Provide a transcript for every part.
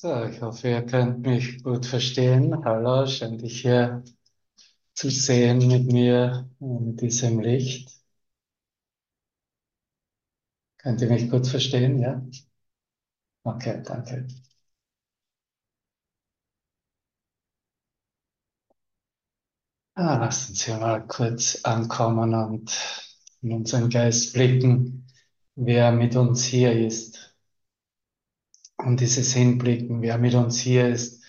So, ich hoffe, ihr könnt mich gut verstehen. Hallo, schön dich hier zu sehen mit mir in diesem Licht. Könnt ihr mich gut verstehen, ja? Okay, danke. Ah, lassen Sie mal kurz ankommen und in unseren Geist blicken, wer mit uns hier ist. Und dieses Hinblicken, wer mit uns hier ist,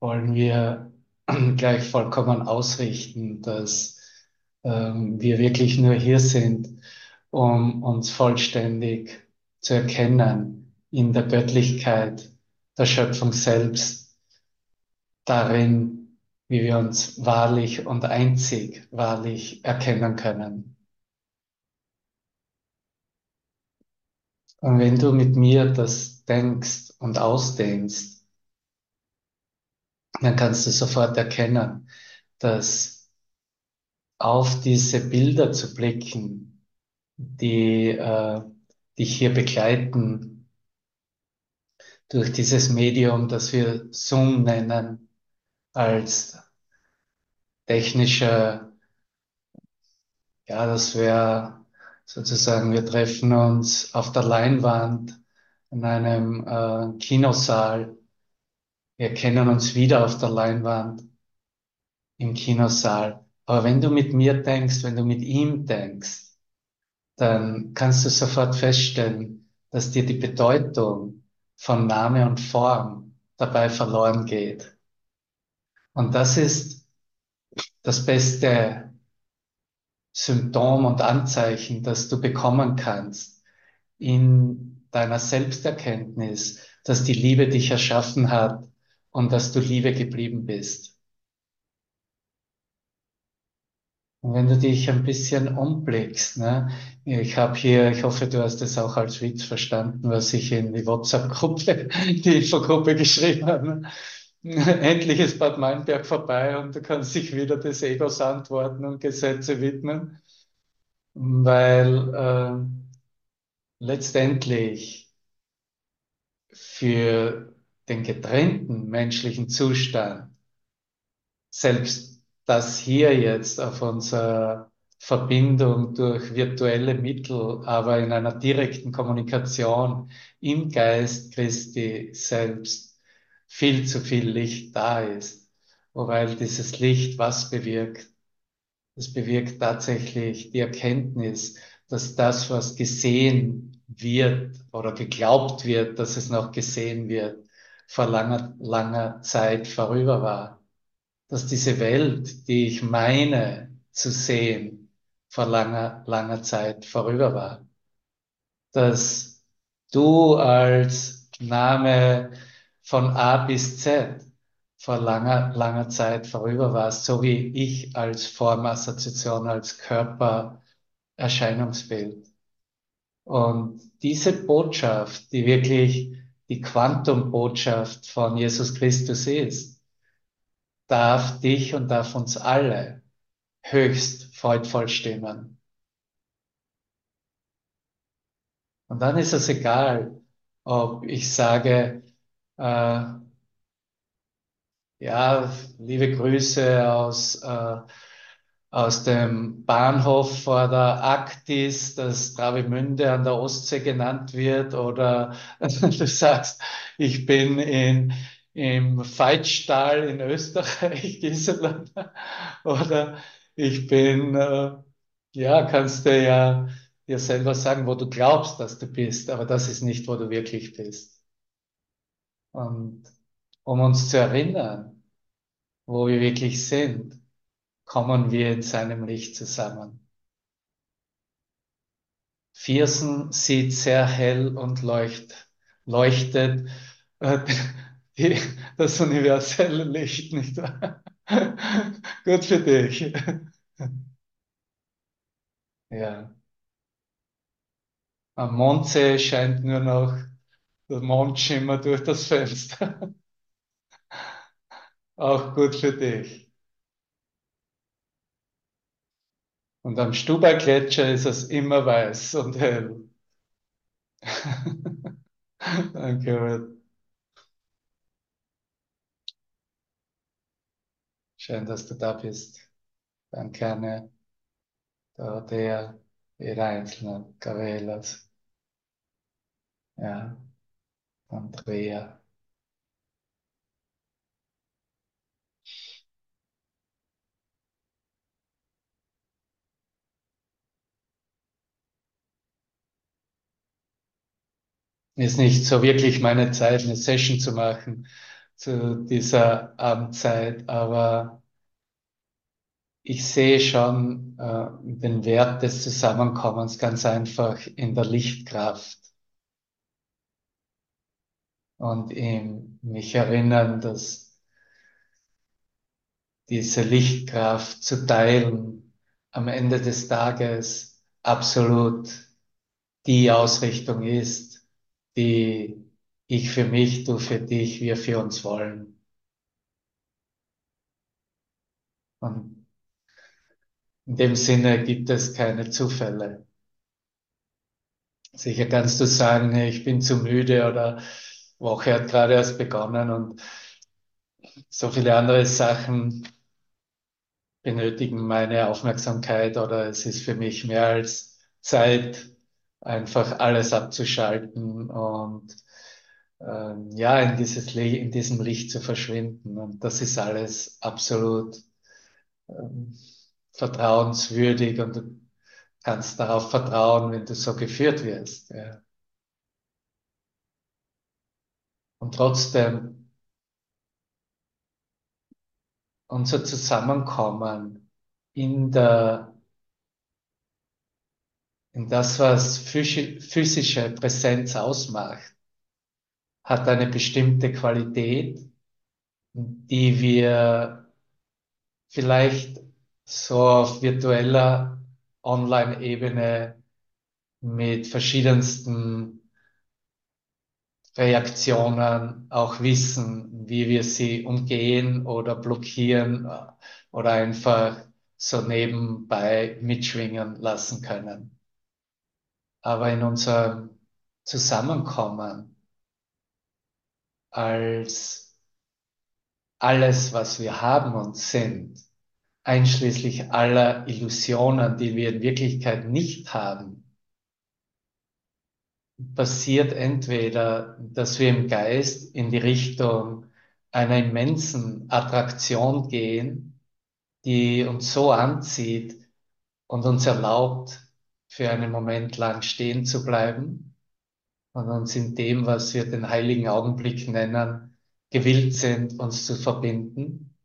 wollen wir gleich vollkommen ausrichten, dass ähm, wir wirklich nur hier sind, um uns vollständig zu erkennen in der Göttlichkeit der Schöpfung selbst, darin, wie wir uns wahrlich und einzig wahrlich erkennen können. Und wenn du mit mir das denkst und ausdehnst, dann kannst du sofort erkennen, dass auf diese Bilder zu blicken, die äh, dich hier begleiten, durch dieses Medium, das wir Zoom nennen, als technischer, ja, das wäre sozusagen, wir treffen uns auf der Leinwand in einem äh, Kinosaal. Wir kennen uns wieder auf der Leinwand im Kinosaal. Aber wenn du mit mir denkst, wenn du mit ihm denkst, dann kannst du sofort feststellen, dass dir die Bedeutung von Name und Form dabei verloren geht. Und das ist das beste Symptom und Anzeichen, das du bekommen kannst in deiner Selbsterkenntnis, dass die Liebe dich erschaffen hat und dass du Liebe geblieben bist. Und wenn du dich ein bisschen umblickst, ne, ich habe hier, ich hoffe, du hast es auch als Witz verstanden, was ich in die WhatsApp-Gruppe, die Infogruppe geschrieben habe. Endlich ist Bad Meinberg vorbei und du kannst dich wieder des Egos antworten und Gesetze widmen, weil äh, letztendlich für den getrennten menschlichen Zustand selbst das hier jetzt auf unserer Verbindung durch virtuelle Mittel, aber in einer direkten Kommunikation im Geist Christi selbst viel zu viel Licht da ist. Wobei dieses Licht was bewirkt? Es bewirkt tatsächlich die Erkenntnis, dass das, was gesehen wird oder geglaubt wird, dass es noch gesehen wird, vor langer, langer Zeit vorüber war. Dass diese Welt, die ich meine zu sehen, vor langer, langer Zeit vorüber war. Dass du als Name von A bis Z vor langer, langer Zeit vorüber warst, so wie ich als Formassoziation, als Körpererscheinungsbild. Und diese Botschaft, die wirklich die Quantumbotschaft von Jesus Christus ist, darf dich und darf uns alle höchst freudvoll stimmen. Und dann ist es egal, ob ich sage, äh, ja, liebe Grüße aus, äh, aus dem Bahnhof vor der Aktis, das Travemünde an der Ostsee genannt wird, oder du sagst, ich bin in, im Veitstall in Österreich, Gisela, oder ich bin, äh, ja, kannst du ja dir selber sagen, wo du glaubst, dass du bist, aber das ist nicht, wo du wirklich bist. Und um uns zu erinnern, wo wir wirklich sind, kommen wir in seinem Licht zusammen. Viersen sieht sehr hell und leucht, leuchtet äh, die, das universelle Licht, nicht wahr? Gut für dich. ja. Am Mondsee scheint nur noch der Mond schimmert durch das Fenster. Auch gut für dich. Und am Stubai-Gletscher ist es immer weiß und hell. Danke, Robert. Schön, dass du da bist. Danke, Anne, Dorothea, jeder Einzelne, Gavelas, also, ja, Andrea. Ist nicht so wirklich meine Zeit, eine Session zu machen zu dieser Abendzeit, aber ich sehe schon äh, den Wert des Zusammenkommens ganz einfach in der Lichtkraft. Und in mich erinnern, dass diese Lichtkraft zu teilen am Ende des Tages absolut die Ausrichtung ist, die ich für mich, du für dich, wir für uns wollen. Und in dem Sinne gibt es keine Zufälle. Sicher kannst du sagen, ich bin zu müde oder Woche hat gerade erst begonnen und so viele andere Sachen benötigen meine Aufmerksamkeit oder es ist für mich mehr als Zeit, einfach alles abzuschalten und ähm, ja, in dieses in diesem Licht zu verschwinden. Und das ist alles absolut ähm, vertrauenswürdig und du kannst darauf vertrauen, wenn du so geführt wirst. Ja. Und trotzdem unser Zusammenkommen in der, in das, was physische Präsenz ausmacht, hat eine bestimmte Qualität, die wir vielleicht so auf virtueller Online-Ebene mit verschiedensten Reaktionen auch wissen, wie wir sie umgehen oder blockieren oder einfach so nebenbei mitschwingen lassen können. Aber in unserem Zusammenkommen als alles, was wir haben und sind, einschließlich aller Illusionen, die wir in Wirklichkeit nicht haben, passiert entweder, dass wir im Geist in die Richtung einer immensen Attraktion gehen, die uns so anzieht und uns erlaubt, für einen Moment lang stehen zu bleiben und uns in dem, was wir den heiligen Augenblick nennen, gewillt sind, uns zu verbinden,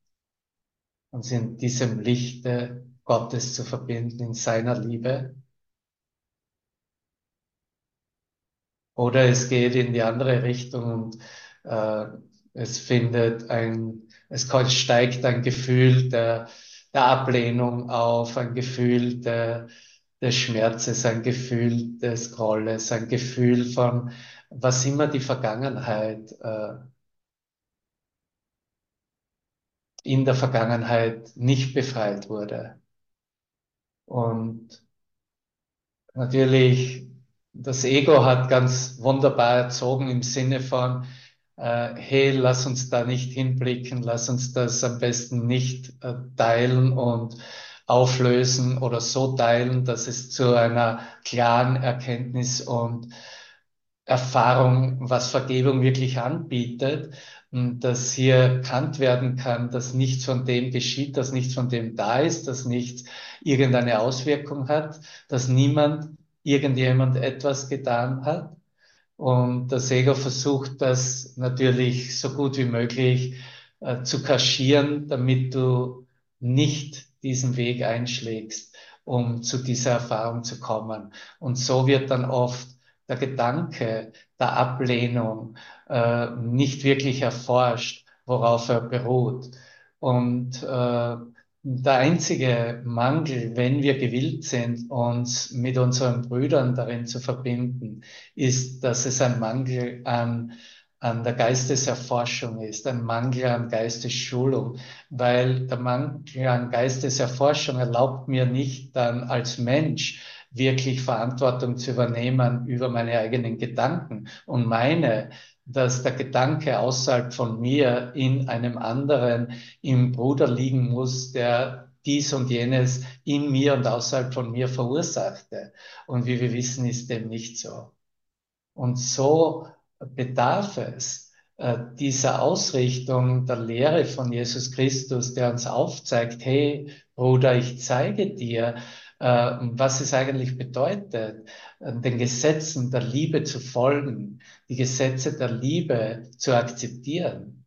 uns in diesem Lichte Gottes zu verbinden, in seiner Liebe. Oder es geht in die andere Richtung und äh, es findet ein, es steigt ein Gefühl der, der Ablehnung auf, ein Gefühl der, des Schmerzes, ein Gefühl des Grolles, ein Gefühl von was immer die Vergangenheit äh, in der Vergangenheit nicht befreit wurde. Und natürlich das Ego hat ganz wunderbar erzogen im Sinne von, äh, hey, lass uns da nicht hinblicken, lass uns das am besten nicht äh, teilen und auflösen oder so teilen, dass es zu einer klaren Erkenntnis und Erfahrung, was Vergebung wirklich anbietet, dass hier erkannt werden kann, dass nichts von dem geschieht, dass nichts von dem da ist, dass nichts irgendeine Auswirkung hat, dass niemand irgendjemand etwas getan hat. Und der Ego versucht das natürlich so gut wie möglich äh, zu kaschieren, damit du nicht diesen Weg einschlägst, um zu dieser Erfahrung zu kommen. Und so wird dann oft der Gedanke der Ablehnung äh, nicht wirklich erforscht, worauf er beruht. Und äh, der einzige Mangel, wenn wir gewillt sind, uns mit unseren Brüdern darin zu verbinden, ist, dass es ein Mangel an, an der Geisteserforschung ist, ein Mangel an Geistesschulung, weil der Mangel an Geisteserforschung erlaubt mir nicht dann als Mensch wirklich Verantwortung zu übernehmen über meine eigenen Gedanken und meine, dass der Gedanke außerhalb von mir in einem anderen, im Bruder liegen muss, der dies und jenes in mir und außerhalb von mir verursachte. Und wie wir wissen, ist dem nicht so. Und so bedarf es äh, dieser Ausrichtung der Lehre von Jesus Christus, der uns aufzeigt, hey Bruder, ich zeige dir, äh, was es eigentlich bedeutet, äh, den Gesetzen der Liebe zu folgen, die Gesetze der Liebe zu akzeptieren.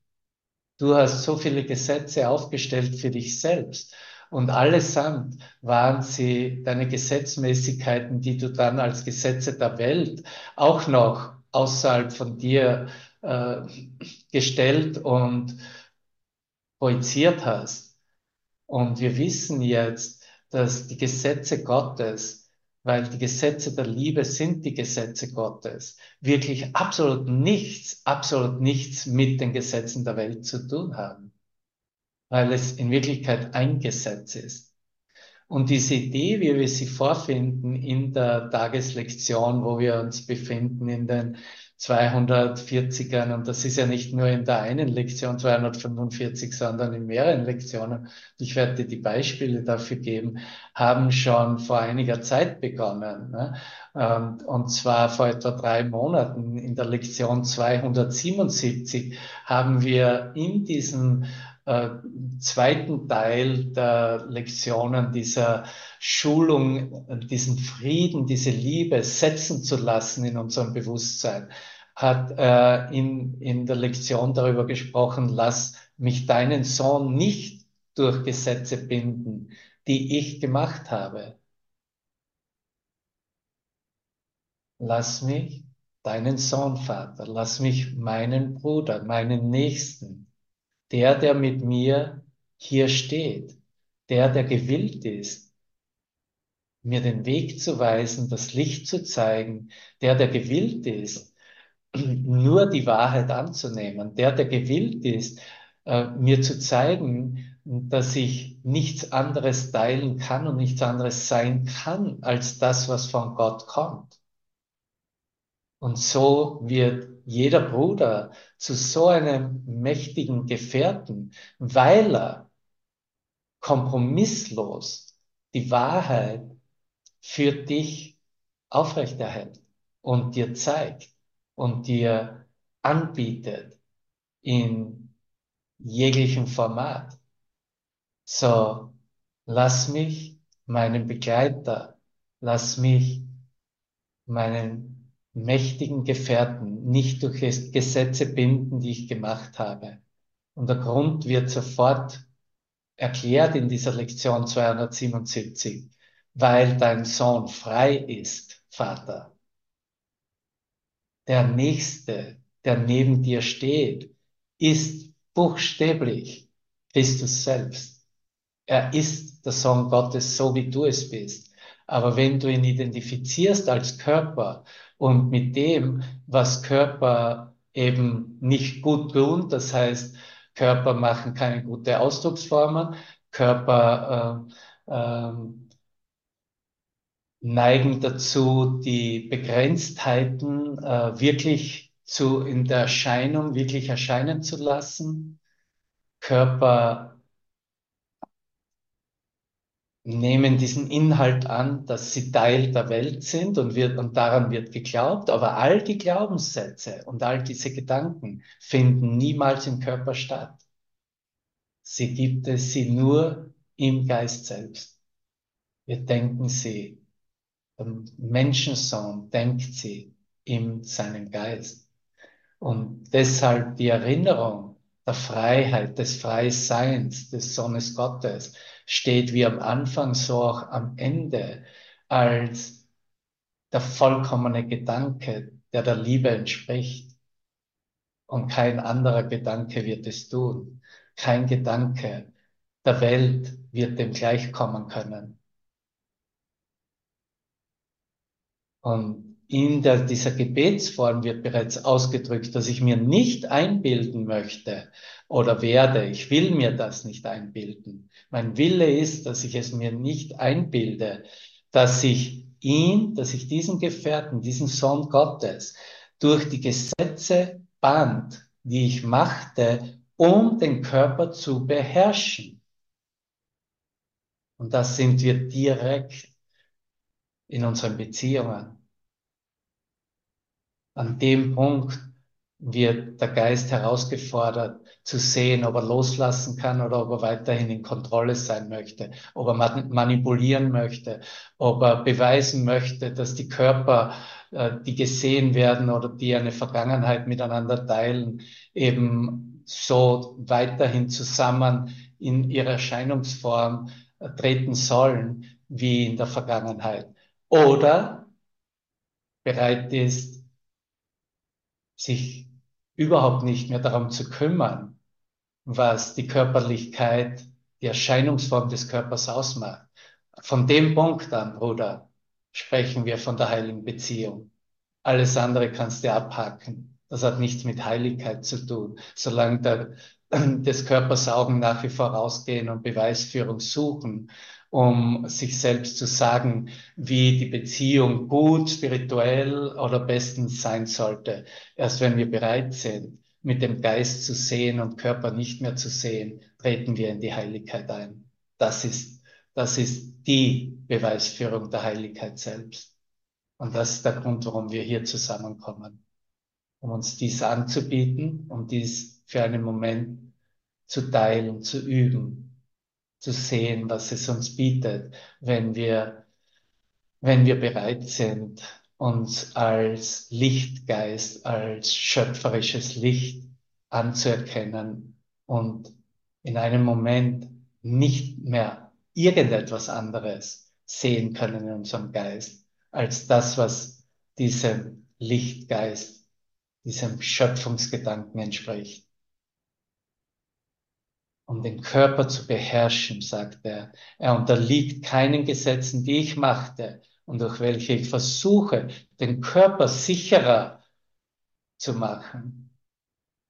Du hast so viele Gesetze aufgestellt für dich selbst. Und allesamt waren sie deine Gesetzmäßigkeiten, die du dann als Gesetze der Welt auch noch außerhalb von dir äh, gestellt und projiziert hast. Und wir wissen jetzt, dass die Gesetze Gottes, weil die Gesetze der Liebe sind die Gesetze Gottes, wirklich absolut nichts, absolut nichts mit den Gesetzen der Welt zu tun haben weil es in Wirklichkeit ein Gesetz ist. Und diese Idee, wie wir sie vorfinden in der Tageslektion, wo wir uns befinden, in den 240ern, und das ist ja nicht nur in der einen Lektion 245, sondern in mehreren Lektionen, ich werde dir die Beispiele dafür geben, haben schon vor einiger Zeit begonnen. Ne? Und, und zwar vor etwa drei Monaten in der Lektion 277 haben wir in diesem äh, zweiten Teil der Lektionen dieser Schulung, diesen Frieden, diese Liebe setzen zu lassen in unserem Bewusstsein, hat äh, in, in der Lektion darüber gesprochen, lass mich deinen Sohn nicht durch Gesetze binden, die ich gemacht habe. Lass mich deinen Sohn, Vater, lass mich meinen Bruder, meinen Nächsten, der, der mit mir hier steht, der, der gewillt ist, mir den Weg zu weisen, das Licht zu zeigen, der, der gewillt ist, nur die Wahrheit anzunehmen, der, der gewillt ist, äh, mir zu zeigen, dass ich nichts anderes teilen kann und nichts anderes sein kann als das, was von Gott kommt. Und so wird jeder Bruder zu so einem mächtigen Gefährten, weil er kompromisslos die Wahrheit für dich aufrechterhält und dir zeigt und dir anbietet in jeglichem Format. So, lass mich meinen Begleiter, lass mich meinen mächtigen Gefährten nicht durch Gesetze binden, die ich gemacht habe. Und der Grund wird sofort erklärt in dieser Lektion 277, weil dein Sohn frei ist, Vater. Der Nächste, der neben dir steht, ist buchstäblich Christus selbst. Er ist der Sohn Gottes, so wie du es bist. Aber wenn du ihn identifizierst als Körper und mit dem, was Körper eben nicht gut tun, das heißt, Körper machen keine gute Ausdrucksformen, Körper äh, äh, neigen dazu, die Begrenztheiten äh, wirklich zu, in der Erscheinung wirklich erscheinen zu lassen. Körper nehmen diesen Inhalt an, dass sie Teil der Welt sind und, wird, und daran wird geglaubt, aber all die Glaubenssätze und all diese Gedanken finden niemals im Körper statt. Sie gibt es sie nur im Geist selbst. Wir denken sie, der Menschensohn denkt sie in seinem Geist. Und deshalb die Erinnerung der Freiheit, des Freiseins des Sohnes Gottes, steht wie am Anfang, so auch am Ende als der vollkommene Gedanke, der der Liebe entspricht. Und kein anderer Gedanke wird es tun. Kein Gedanke der Welt wird dem gleichkommen können. Und in der, dieser Gebetsform wird bereits ausgedrückt, dass ich mir nicht einbilden möchte oder werde. Ich will mir das nicht einbilden. Mein Wille ist, dass ich es mir nicht einbilde, dass ich ihn, dass ich diesen Gefährten, diesen Sohn Gottes, durch die Gesetze band, die ich machte, um den Körper zu beherrschen. Und das sind wir direkt in unseren Beziehungen. An dem Punkt wird der Geist herausgefordert, zu sehen, ob er loslassen kann oder ob er weiterhin in Kontrolle sein möchte, ob er manipulieren möchte, ob er beweisen möchte, dass die Körper, äh, die gesehen werden oder die eine Vergangenheit miteinander teilen, eben so weiterhin zusammen in ihrer Erscheinungsform äh, treten sollen wie in der Vergangenheit. Oder bereit ist, sich überhaupt nicht mehr darum zu kümmern, was die Körperlichkeit, die Erscheinungsform des Körpers ausmacht. Von dem Punkt an, Bruder, sprechen wir von der heiligen Beziehung. Alles andere kannst du abhaken. Das hat nichts mit Heiligkeit zu tun. Solange der, des Körpers Augen nach wie vor rausgehen und Beweisführung suchen, um sich selbst zu sagen, wie die Beziehung gut, spirituell oder bestens sein sollte. Erst wenn wir bereit sind, mit dem Geist zu sehen und Körper nicht mehr zu sehen, treten wir in die Heiligkeit ein. Das ist, das ist die Beweisführung der Heiligkeit selbst. Und das ist der Grund, warum wir hier zusammenkommen. Um uns dies anzubieten, um dies für einen Moment zu teilen, zu üben, zu sehen, was es uns bietet, wenn wir, wenn wir bereit sind, uns als Lichtgeist, als schöpferisches Licht anzuerkennen und in einem Moment nicht mehr irgendetwas anderes sehen können in unserem Geist, als das, was diesem Lichtgeist, diesem Schöpfungsgedanken entspricht um den Körper zu beherrschen, sagt er. Er unterliegt keinen Gesetzen, die ich machte und durch welche ich versuche, den Körper sicherer zu machen.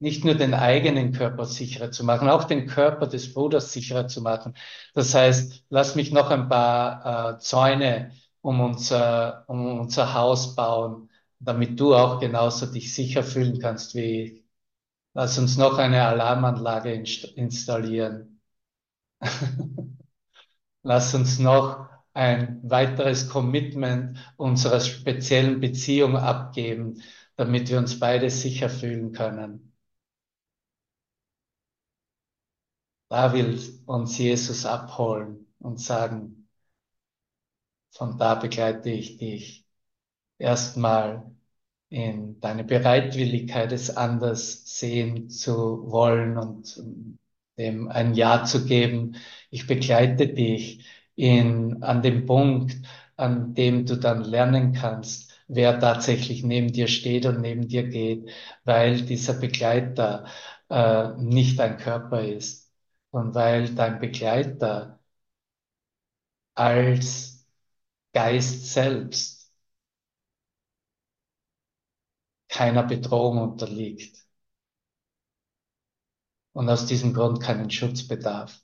Nicht nur den eigenen Körper sicherer zu machen, auch den Körper des Bruders sicherer zu machen. Das heißt, lass mich noch ein paar äh, Zäune um unser, um unser Haus bauen, damit du auch genauso dich sicher fühlen kannst wie. Lass uns noch eine Alarmanlage installieren. Lass uns noch ein weiteres Commitment unserer speziellen Beziehung abgeben, damit wir uns beide sicher fühlen können. Da will uns Jesus abholen und sagen, von da begleite ich dich erstmal in deine Bereitwilligkeit, es anders sehen zu wollen und dem ein Ja zu geben. Ich begleite dich in, an dem Punkt, an dem du dann lernen kannst, wer tatsächlich neben dir steht und neben dir geht, weil dieser Begleiter äh, nicht dein Körper ist und weil dein Begleiter als Geist selbst keiner Bedrohung unterliegt und aus diesem Grund keinen Schutzbedarf.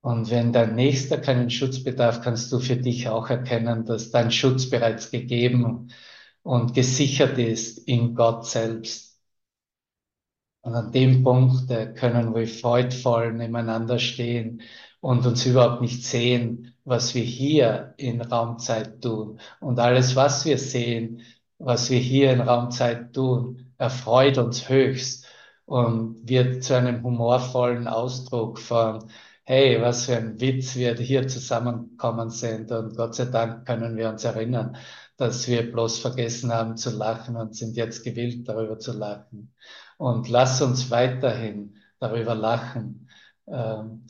Und wenn dein Nächster keinen Schutzbedarf, kannst du für dich auch erkennen, dass dein Schutz bereits gegeben und gesichert ist in Gott selbst. Und an dem Punkt können wir freudvoll nebeneinander stehen und uns überhaupt nicht sehen, was wir hier in Raumzeit tun. Und alles, was wir sehen, was wir hier in Raumzeit tun, erfreut uns höchst und wird zu einem humorvollen Ausdruck von, hey, was für ein Witz wir hier zusammenkommen sind. Und Gott sei Dank können wir uns erinnern, dass wir bloß vergessen haben zu lachen und sind jetzt gewillt, darüber zu lachen. Und lass uns weiterhin darüber lachen. Ähm,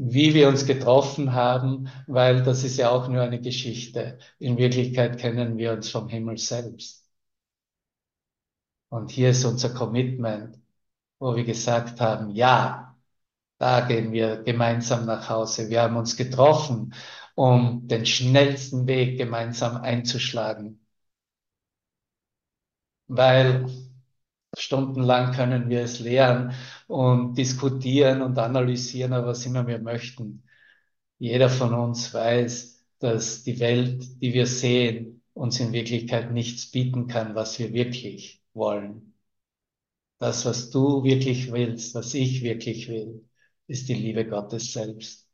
wie wir uns getroffen haben, weil das ist ja auch nur eine Geschichte. In Wirklichkeit kennen wir uns vom Himmel selbst. Und hier ist unser Commitment, wo wir gesagt haben, ja, da gehen wir gemeinsam nach Hause. Wir haben uns getroffen, um den schnellsten Weg gemeinsam einzuschlagen. Weil Stundenlang können wir es lehren und diskutieren und analysieren, aber was immer wir möchten. Jeder von uns weiß, dass die Welt, die wir sehen, uns in Wirklichkeit nichts bieten kann, was wir wirklich wollen. Das, was du wirklich willst, was ich wirklich will, ist die Liebe Gottes selbst.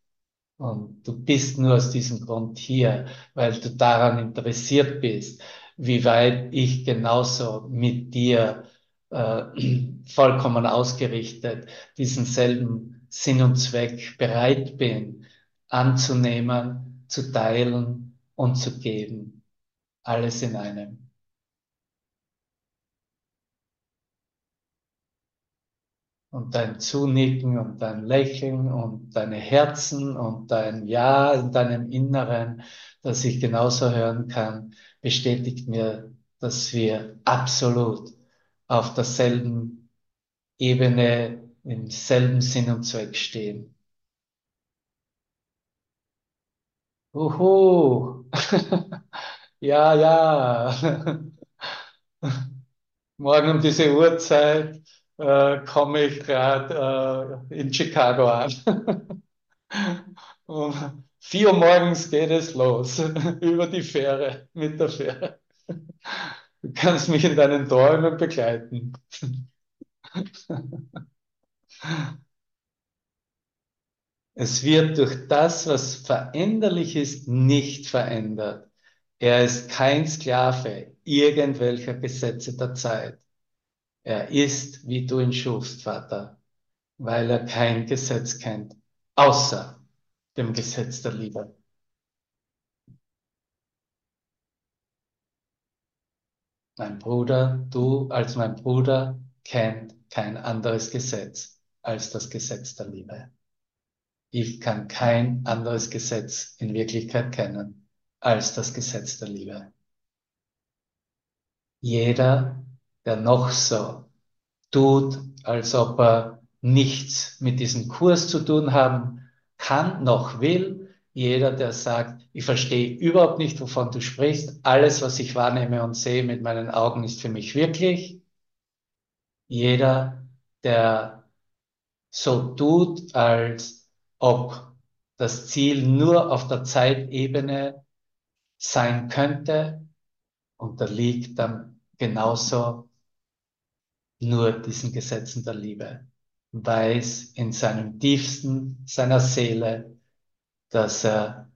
Und du bist nur aus diesem Grund hier, weil du daran interessiert bist, wie weit ich genauso mit dir äh, vollkommen ausgerichtet diesen selben Sinn und Zweck bereit bin anzunehmen, zu teilen und zu geben. Alles in einem. und dein Zunicken und dein Lächeln und deine Herzen und dein Ja in deinem Inneren, das ich genauso hören kann, bestätigt mir, dass wir absolut auf derselben Ebene, im selben Sinn und Zweck stehen. Uhu. ja, ja. Morgen um diese Uhrzeit äh, komme ich gerade äh, in Chicago an. um vier Uhr morgens geht es los, über die Fähre, mit der Fähre. Du kannst mich in deinen Träumen begleiten. Es wird durch das, was veränderlich ist, nicht verändert. Er ist kein Sklave irgendwelcher Gesetze der Zeit. Er ist, wie du ihn schufst, Vater, weil er kein Gesetz kennt, außer dem Gesetz der Liebe. Mein Bruder, du als mein Bruder kennt kein anderes Gesetz als das Gesetz der Liebe. Ich kann kein anderes Gesetz in Wirklichkeit kennen als das Gesetz der Liebe. Jeder der noch so tut, als ob er nichts mit diesem Kurs zu tun haben kann, noch will. Jeder, der sagt, ich verstehe überhaupt nicht, wovon du sprichst. Alles, was ich wahrnehme und sehe mit meinen Augen, ist für mich wirklich. Jeder, der so tut, als ob das Ziel nur auf der Zeitebene sein könnte, unterliegt dann genauso nur diesen Gesetzen der Liebe, weiß in seinem tiefsten seiner Seele, dass er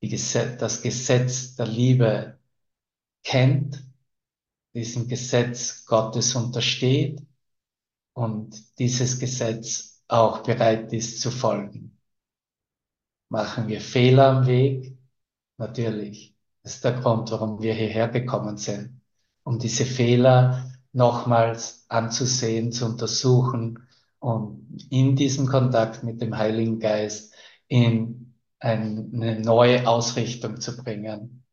Gesetz, das Gesetz der Liebe kennt, diesem Gesetz Gottes untersteht und dieses Gesetz auch bereit ist zu folgen. Machen wir Fehler am Weg? Natürlich. Das ist der Grund, warum wir hierher gekommen sind, um diese Fehler nochmals anzusehen, zu untersuchen und in diesem Kontakt mit dem Heiligen Geist in eine neue Ausrichtung zu bringen.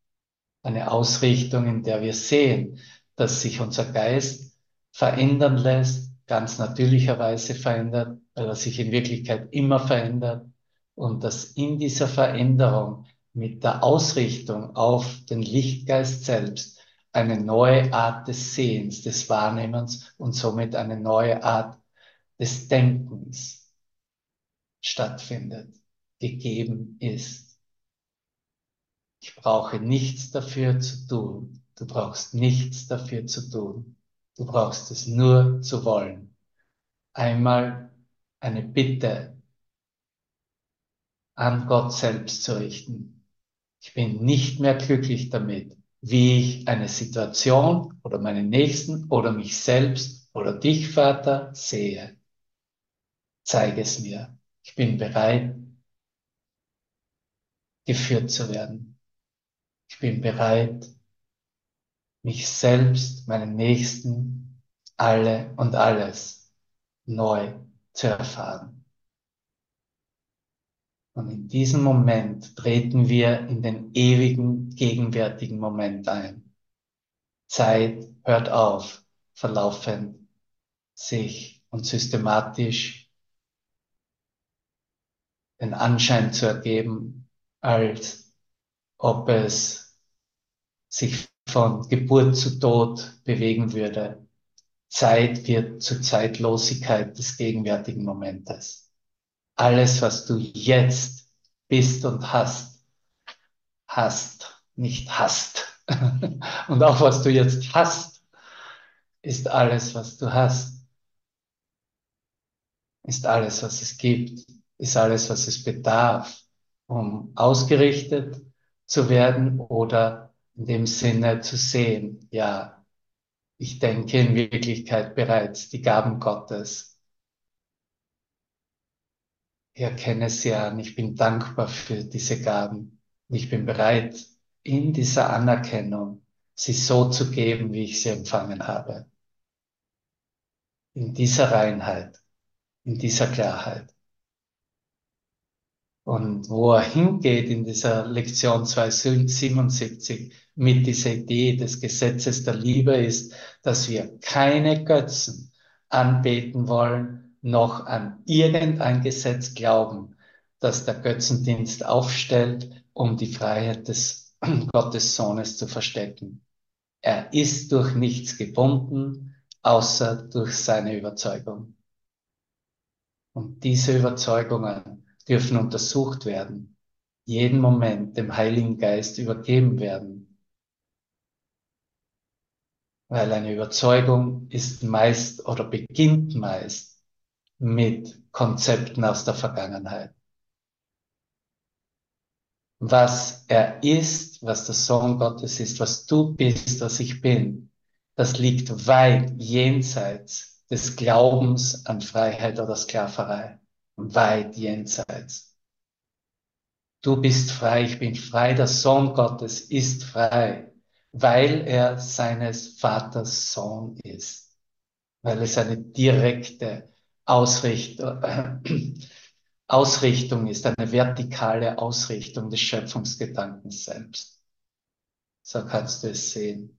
Eine Ausrichtung, in der wir sehen, dass sich unser Geist verändern lässt, ganz natürlicherweise verändert, weil er sich in Wirklichkeit immer verändert und dass in dieser Veränderung mit der Ausrichtung auf den Lichtgeist selbst eine neue Art des Sehens, des Wahrnehmens und somit eine neue Art des Denkens stattfindet, gegeben ist. Ich brauche nichts dafür zu tun. Du brauchst nichts dafür zu tun. Du brauchst es nur zu wollen. Einmal eine Bitte an Gott selbst zu richten. Ich bin nicht mehr glücklich damit, wie ich eine Situation oder meinen Nächsten oder mich selbst oder dich, Vater, sehe. Zeige es mir. Ich bin bereit, geführt zu werden. Ich bin bereit, mich selbst, meinen Nächsten, alle und alles neu zu erfahren. Und in diesem Moment treten wir in den ewigen, gegenwärtigen Moment ein. Zeit hört auf, verlaufend sich und systematisch den Anschein zu ergeben, als ob es sich von Geburt zu Tod bewegen würde. Zeit wird zur Zeitlosigkeit des gegenwärtigen Momentes alles, was du jetzt bist und hast, hast, nicht hast. Und auch was du jetzt hast, ist alles, was du hast. Ist alles, was es gibt. Ist alles, was es bedarf, um ausgerichtet zu werden oder in dem Sinne zu sehen, ja, ich denke in Wirklichkeit bereits die Gaben Gottes. Ich erkenne sie an, ich bin dankbar für diese Gaben. Ich bin bereit, in dieser Anerkennung sie so zu geben, wie ich sie empfangen habe. In dieser Reinheit, in dieser Klarheit. Und wo er hingeht in dieser Lektion 277 mit dieser Idee des Gesetzes der Liebe ist, dass wir keine Götzen anbeten wollen, noch an irgendein Gesetz glauben, das der Götzendienst aufstellt, um die Freiheit des Gottes Sohnes zu verstecken. Er ist durch nichts gebunden, außer durch seine Überzeugung. Und diese Überzeugungen dürfen untersucht werden, jeden Moment dem Heiligen Geist übergeben werden. Weil eine Überzeugung ist meist oder beginnt meist mit Konzepten aus der Vergangenheit. Was er ist, was der Sohn Gottes ist, was du bist, was ich bin, das liegt weit jenseits des Glaubens an Freiheit oder Sklaverei weit jenseits. Du bist frei, ich bin frei, der Sohn Gottes ist frei, weil er seines Vaters Sohn ist, weil es eine direkte Ausrichtung, äh, Ausrichtung ist, eine vertikale Ausrichtung des Schöpfungsgedankens selbst. So kannst du es sehen.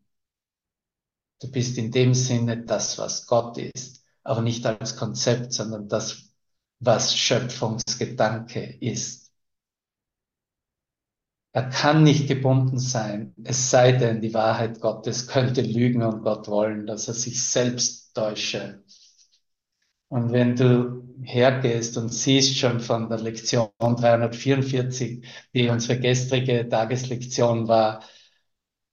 Du bist in dem Sinne das, was Gott ist, aber nicht als Konzept, sondern das, was Schöpfungsgedanke ist. Er kann nicht gebunden sein, es sei denn, die Wahrheit Gottes könnte lügen und Gott wollen, dass er sich selbst täusche. Und wenn du hergehst und siehst schon von der Lektion 344, die unsere gestrige Tageslektion war,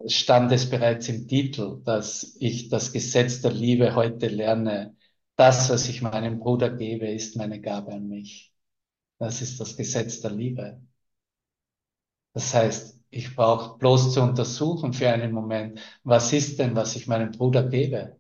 stand es bereits im Titel, dass ich das Gesetz der Liebe heute lerne. Das, was ich meinem Bruder gebe, ist meine Gabe an mich. Das ist das Gesetz der Liebe. Das heißt, ich brauche bloß zu untersuchen für einen Moment, was ist denn, was ich meinem Bruder gebe?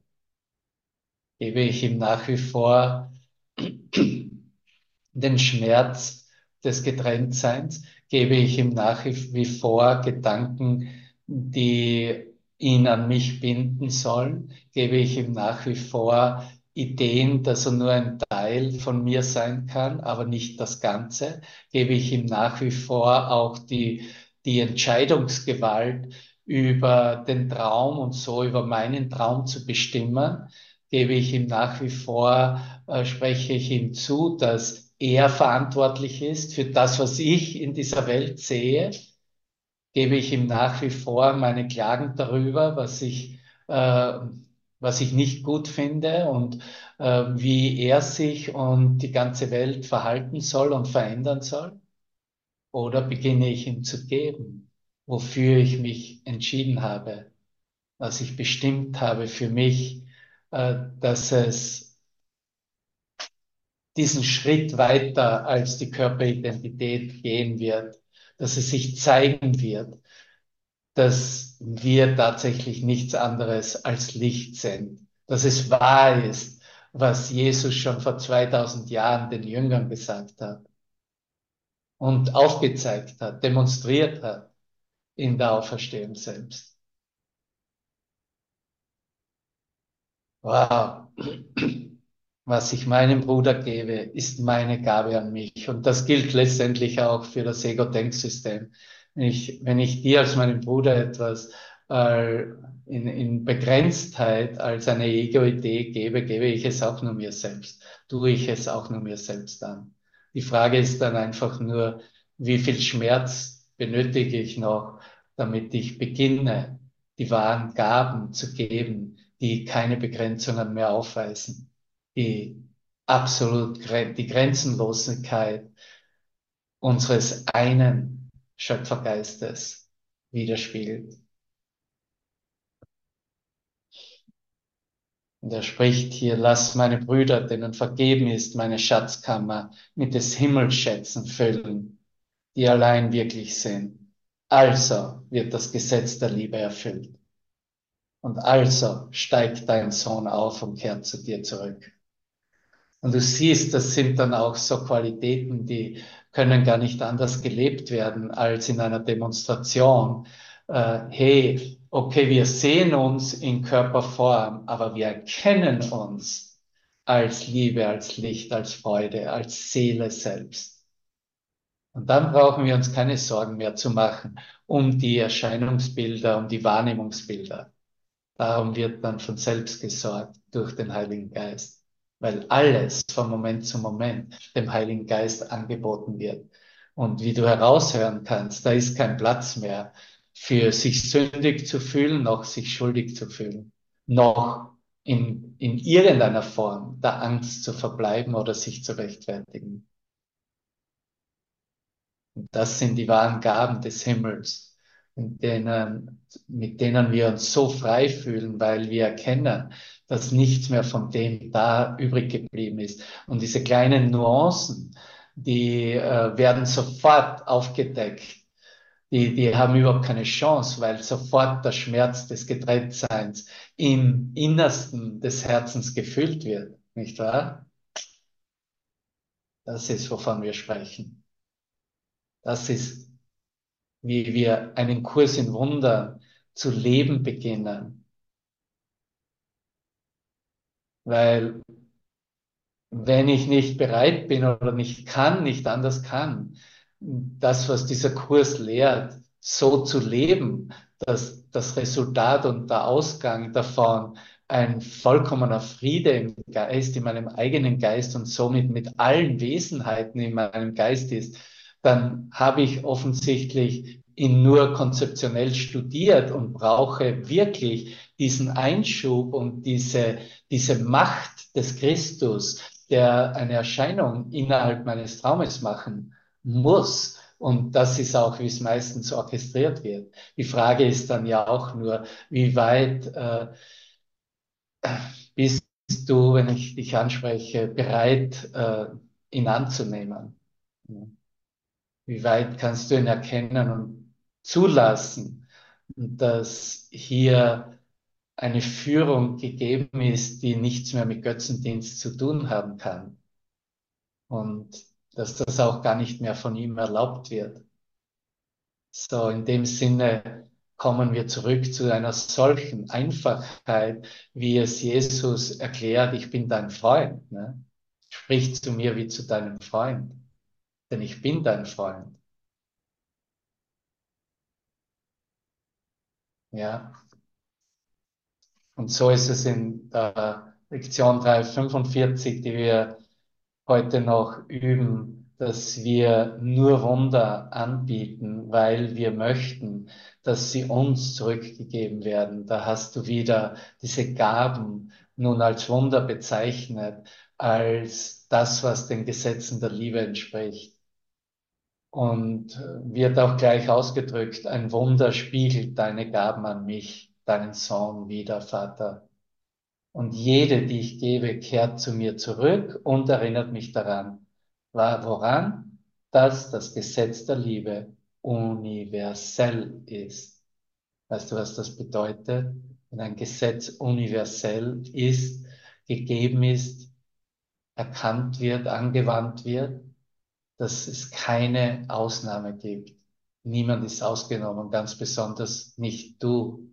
Gebe ich ihm nach wie vor den Schmerz des Getrenntseins? Gebe ich ihm nach wie vor Gedanken, die ihn an mich binden sollen? Gebe ich ihm nach wie vor Ideen, dass er nur ein Teil von mir sein kann, aber nicht das Ganze, gebe ich ihm nach wie vor auch die, die Entscheidungsgewalt über den Traum und so über meinen Traum zu bestimmen, gebe ich ihm nach wie vor, äh, spreche ich ihm zu, dass er verantwortlich ist für das, was ich in dieser Welt sehe, gebe ich ihm nach wie vor meine Klagen darüber, was ich äh, was ich nicht gut finde und äh, wie er sich und die ganze Welt verhalten soll und verändern soll? Oder beginne ich ihm zu geben, wofür ich mich entschieden habe, was ich bestimmt habe für mich, äh, dass es diesen Schritt weiter als die Körperidentität gehen wird, dass es sich zeigen wird, dass wir tatsächlich nichts anderes als Licht sind, dass es wahr ist, was Jesus schon vor 2000 Jahren den Jüngern gesagt hat und aufgezeigt hat, demonstriert hat in der Auferstehung selbst. Wow. Was ich meinem Bruder gebe, ist meine Gabe an mich. Und das gilt letztendlich auch für das Ego-Denksystem. Wenn ich, wenn ich dir als meinem Bruder etwas äh, in, in Begrenztheit als eine Ego-Idee gebe, gebe ich es auch nur mir selbst, tue ich es auch nur mir selbst an. Die Frage ist dann einfach nur, wie viel Schmerz benötige ich noch, damit ich beginne, die wahren Gaben zu geben, die keine Begrenzungen mehr aufweisen, die absolut die Grenzenlosigkeit unseres einen Schöpfergeistes widerspiegelt. Und er spricht hier, lass meine Brüder, denen vergeben ist, meine Schatzkammer mit des Himmelsschätzen füllen, die allein wirklich sind. Also wird das Gesetz der Liebe erfüllt. Und also steigt dein Sohn auf und kehrt zu dir zurück. Und du siehst, das sind dann auch so Qualitäten, die können gar nicht anders gelebt werden als in einer Demonstration. Äh, hey, okay, wir sehen uns in Körperform, aber wir erkennen uns als Liebe, als Licht, als Freude, als Seele selbst. Und dann brauchen wir uns keine Sorgen mehr zu machen um die Erscheinungsbilder, um die Wahrnehmungsbilder. Darum wird dann von selbst gesorgt durch den Heiligen Geist, weil alles von Moment zu Moment dem Heiligen Geist angeboten wird. Und wie du heraushören kannst, da ist kein Platz mehr für sich sündig zu fühlen, noch sich schuldig zu fühlen, noch in, in irgendeiner Form der Angst zu verbleiben oder sich zu rechtfertigen. Und das sind die wahren Gaben des Himmels, in denen, mit denen wir uns so frei fühlen, weil wir erkennen, dass nichts mehr von dem da übrig geblieben ist. Und diese kleinen Nuancen, die äh, werden sofort aufgedeckt die, die haben überhaupt keine Chance, weil sofort der Schmerz des Getrenntseins im Innersten des Herzens gefühlt wird, nicht wahr? Das ist, wovon wir sprechen. Das ist, wie wir einen Kurs in Wunder zu leben beginnen. Weil wenn ich nicht bereit bin oder nicht kann, nicht anders kann, das, was dieser Kurs lehrt, so zu leben, dass das Resultat und der Ausgang davon ein vollkommener Friede im Geist, in meinem eigenen Geist und somit mit allen Wesenheiten in meinem Geist ist, dann habe ich offensichtlich ihn nur konzeptionell studiert und brauche wirklich diesen Einschub und diese, diese Macht des Christus, der eine Erscheinung innerhalb meines Traumes machen muss. Und das ist auch, wie es meistens orchestriert wird. Die Frage ist dann ja auch nur, wie weit äh, bist du, wenn ich dich anspreche, bereit, äh, ihn anzunehmen? Wie weit kannst du ihn erkennen und zulassen, dass hier eine Führung gegeben ist, die nichts mehr mit Götzendienst zu tun haben kann? Und dass das auch gar nicht mehr von ihm erlaubt wird. So, in dem Sinne kommen wir zurück zu einer solchen Einfachheit, wie es Jesus erklärt, ich bin dein Freund. Ne? Sprich zu mir wie zu deinem Freund, denn ich bin dein Freund. Ja. Und so ist es in der Lektion 345, die wir heute noch üben, dass wir nur Wunder anbieten, weil wir möchten, dass sie uns zurückgegeben werden. Da hast du wieder diese Gaben nun als Wunder bezeichnet, als das, was den Gesetzen der Liebe entspricht. Und wird auch gleich ausgedrückt, ein Wunder spiegelt deine Gaben an mich, deinen Sohn wieder, Vater. Und jede, die ich gebe, kehrt zu mir zurück und erinnert mich daran. Woran? Dass das Gesetz der Liebe universell ist. Weißt du, was das bedeutet? Wenn ein Gesetz universell ist, gegeben ist, erkannt wird, angewandt wird, dass es keine Ausnahme gibt. Niemand ist ausgenommen, ganz besonders nicht du.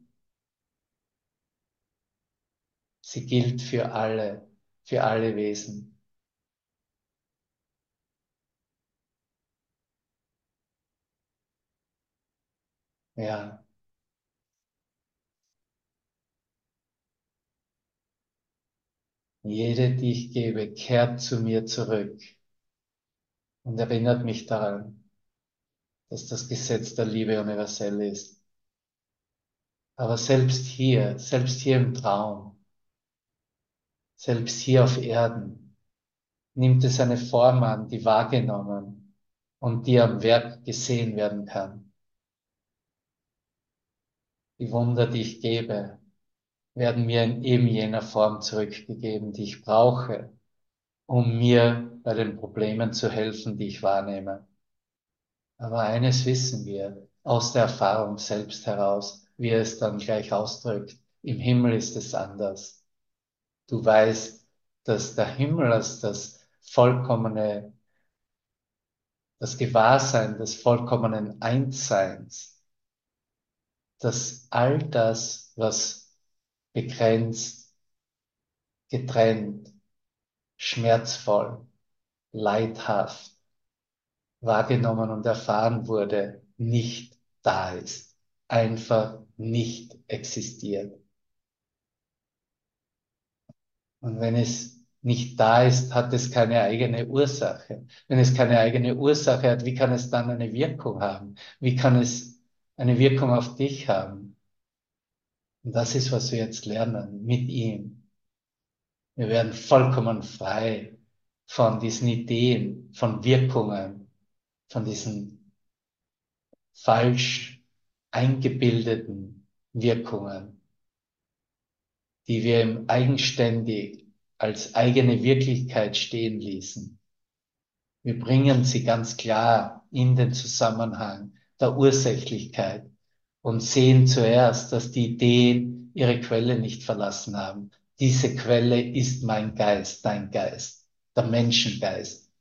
Sie gilt für alle, für alle Wesen. Ja. Jede, die ich gebe, kehrt zu mir zurück und erinnert mich daran, dass das Gesetz der Liebe universell ist. Aber selbst hier, selbst hier im Traum, selbst hier auf Erden, nimmt es eine Form an, die wahrgenommen und die am Werk gesehen werden kann. die Wunder, die ich gebe, werden mir in eben jener Form zurückgegeben, die ich brauche, um mir bei den Problemen zu helfen, die ich wahrnehme. Aber eines wissen wir aus der Erfahrung selbst heraus, wie er es dann gleich ausdrückt. Im Himmel ist es anders. Du weißt, dass der Himmel als das vollkommene, das Gewahrsein des vollkommenen Einsseins, dass all das, was begrenzt, getrennt, schmerzvoll, leidhaft wahrgenommen und erfahren wurde, nicht da ist, einfach nicht existiert. Und wenn es nicht da ist, hat es keine eigene Ursache. Wenn es keine eigene Ursache hat, wie kann es dann eine Wirkung haben? Wie kann es eine Wirkung auf dich haben? Und das ist, was wir jetzt lernen mit ihm. Wir werden vollkommen frei von diesen Ideen, von Wirkungen, von diesen falsch eingebildeten Wirkungen, die wir im eigenständig als eigene Wirklichkeit stehen ließen. Wir bringen sie ganz klar in den Zusammenhang der Ursächlichkeit und sehen zuerst, dass die Ideen ihre Quelle nicht verlassen haben. Diese Quelle ist mein Geist, dein Geist, der Menschengeist.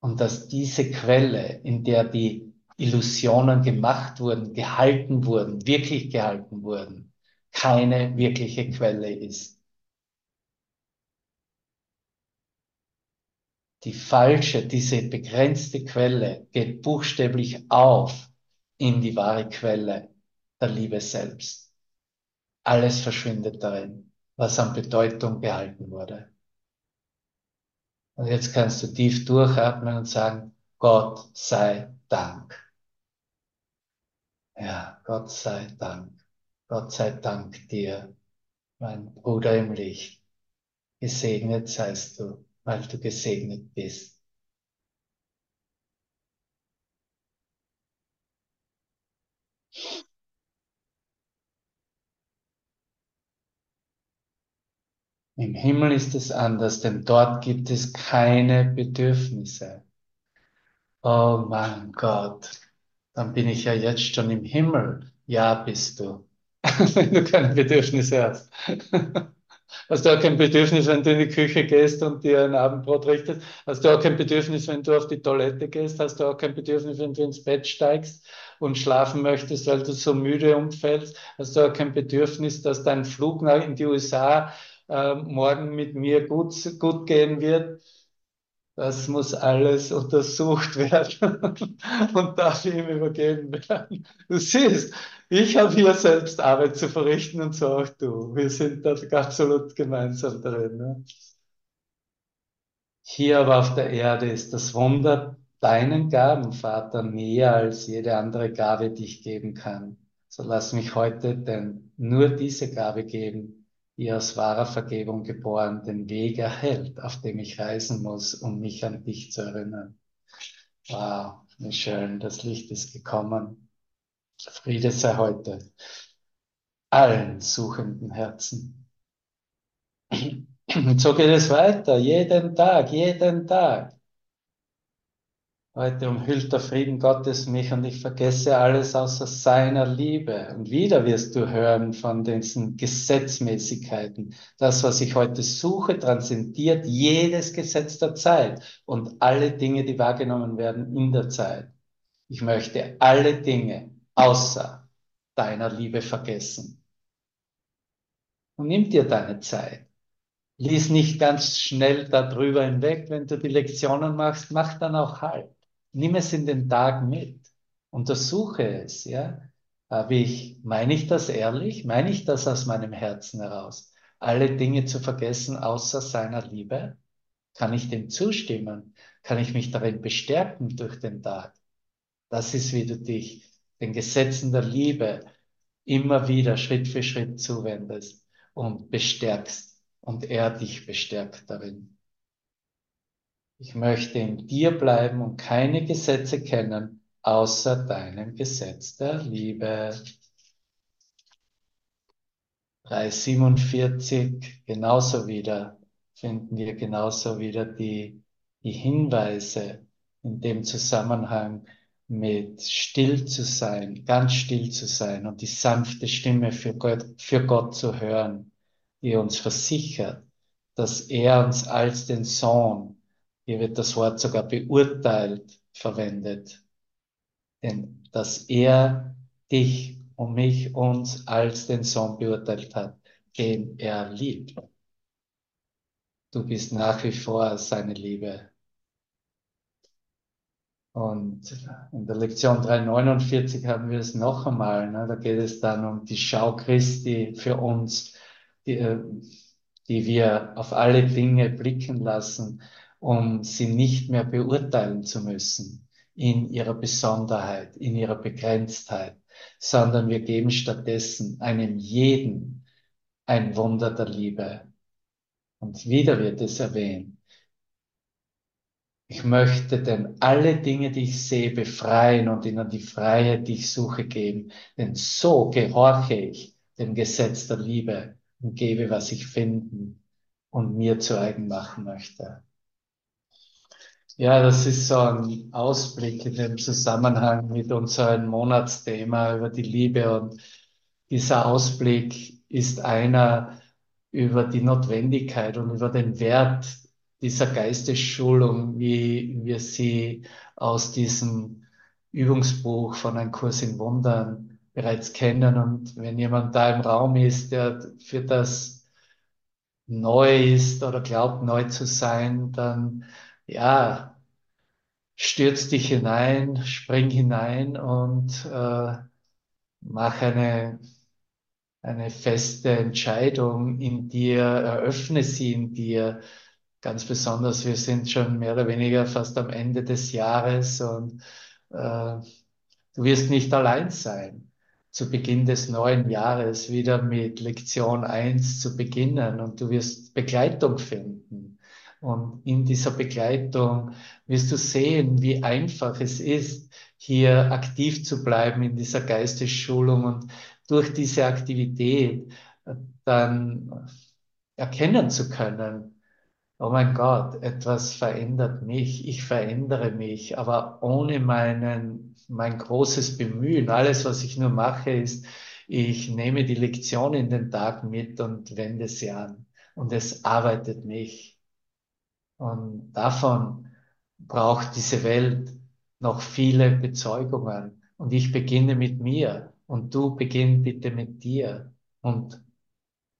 Und dass diese Quelle, in der die Illusionen gemacht wurden, gehalten wurden, wirklich gehalten wurden, keine wirkliche Quelle ist. Die falsche, diese begrenzte Quelle geht buchstäblich auf in die wahre Quelle der Liebe selbst. Alles verschwindet darin, was an Bedeutung gehalten wurde. Und jetzt kannst du tief durchatmen und sagen, Gott sei Dank. Ja, Gott sei Dank. Gott sei Dank dir, mein Bruder im Licht. Gesegnet seist du, weil du gesegnet bist. Im Himmel ist es anders, denn dort gibt es keine Bedürfnisse. Oh mein Gott, dann bin ich ja jetzt schon im Himmel. Ja, bist du, wenn du keine Bedürfnisse hast. Hast du auch kein Bedürfnis, wenn du in die Küche gehst und dir ein Abendbrot richtest? Hast du auch kein Bedürfnis, wenn du auf die Toilette gehst? Hast du auch kein Bedürfnis, wenn du ins Bett steigst und schlafen möchtest, weil du so müde umfällst? Hast du auch kein Bedürfnis, dass dein Flug nach in die USA äh, morgen mit mir gut, gut gehen wird. Das muss alles untersucht werden und darf ihm übergeben werden. Du siehst, ich habe hier selbst Arbeit zu verrichten und so auch du. Wir sind da absolut gemeinsam drin. Ne? Hier aber auf der Erde ist das Wunder deinen Gaben, Vater, näher als jede andere Gabe, die ich geben kann. So lass mich heute denn nur diese Gabe geben, die aus wahrer Vergebung geboren den Weg erhält, auf dem ich reisen muss, um mich an dich zu erinnern. Wow, wie schön, das Licht ist gekommen. Friede sei heute allen suchenden Herzen. Und so geht es weiter, jeden Tag, jeden Tag. Heute umhüllt der Frieden Gottes mich und ich vergesse alles außer seiner Liebe. Und wieder wirst du hören von diesen Gesetzmäßigkeiten. Das, was ich heute suche, transzendiert jedes Gesetz der Zeit und alle Dinge, die wahrgenommen werden in der Zeit. Ich möchte alle Dinge außer deiner Liebe vergessen. Und nimm dir deine Zeit. Lies nicht ganz schnell darüber hinweg. Wenn du die Lektionen machst, mach dann auch halt nimm es in den Tag mit, untersuche es, ja. Habe ich, meine ich das ehrlich? Meine ich das aus meinem Herzen heraus? Alle Dinge zu vergessen außer seiner Liebe? Kann ich dem zustimmen? Kann ich mich darin bestärken durch den Tag? Das ist, wie du dich den Gesetzen der Liebe immer wieder Schritt für Schritt zuwendest und bestärkst und er dich bestärkt darin. Ich möchte in dir bleiben und keine Gesetze kennen, außer deinem Gesetz der Liebe. 347 genauso wieder, finden wir genauso wieder die, die Hinweise in dem Zusammenhang mit still zu sein, ganz still zu sein und die sanfte Stimme für Gott, für Gott zu hören, die uns versichert, dass er uns als den Sohn, hier wird das Wort sogar beurteilt verwendet, denn dass er dich und mich uns als den Sohn beurteilt hat, den er liebt. Du bist nach wie vor seine Liebe. Und in der Lektion 349 haben wir es noch einmal. Ne? Da geht es dann um die Schau Christi für uns, die, äh, die wir auf alle Dinge blicken lassen, um sie nicht mehr beurteilen zu müssen in ihrer Besonderheit, in ihrer Begrenztheit, sondern wir geben stattdessen einem jeden ein Wunder der Liebe. Und wieder wird es erwähnt. Ich möchte denn alle Dinge, die ich sehe, befreien und ihnen die Freiheit, die ich suche, geben. Denn so gehorche ich dem Gesetz der Liebe und gebe, was ich finden und mir zu eigen machen möchte. Ja, das ist so ein Ausblick in dem Zusammenhang mit unserem Monatsthema über die Liebe. Und dieser Ausblick ist einer über die Notwendigkeit und über den Wert dieser Geistesschulung, wie wir sie aus diesem Übungsbuch von Ein Kurs in Wundern bereits kennen. Und wenn jemand da im Raum ist, der für das neu ist oder glaubt, neu zu sein, dann ja, stürz dich hinein, spring hinein und äh, mach eine, eine feste Entscheidung in dir, eröffne sie in dir. Ganz besonders, wir sind schon mehr oder weniger fast am Ende des Jahres und äh, du wirst nicht allein sein zu Beginn des neuen Jahres wieder mit Lektion 1 zu beginnen und du wirst Begleitung finden. Und in dieser Begleitung wirst du sehen, wie einfach es ist, hier aktiv zu bleiben in dieser Geistesschulung und durch diese Aktivität dann erkennen zu können, oh mein Gott, etwas verändert mich, ich verändere mich, aber ohne meinen, mein großes Bemühen. Alles, was ich nur mache, ist, ich nehme die Lektion in den Tag mit und wende sie an. Und es arbeitet mich. Und davon braucht diese Welt noch viele Bezeugungen. Und ich beginne mit mir. Und du beginn bitte mit dir. Und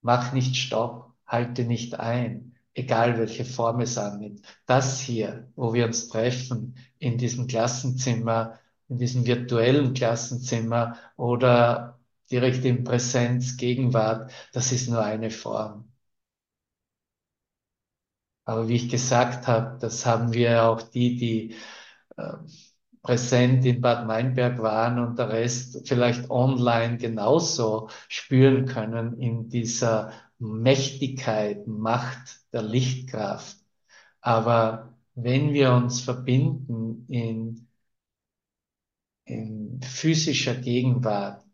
mach nicht Stopp, halte nicht ein egal welche Form es annimmt. Das hier, wo wir uns treffen, in diesem Klassenzimmer, in diesem virtuellen Klassenzimmer oder direkt in Präsenz, Gegenwart, das ist nur eine Form. Aber wie ich gesagt habe, das haben wir auch die, die äh, präsent in Bad Meinberg waren und der Rest vielleicht online genauso spüren können in dieser Mächtigkeit, Macht der Lichtkraft. Aber wenn wir uns verbinden in, in physischer Gegenwart,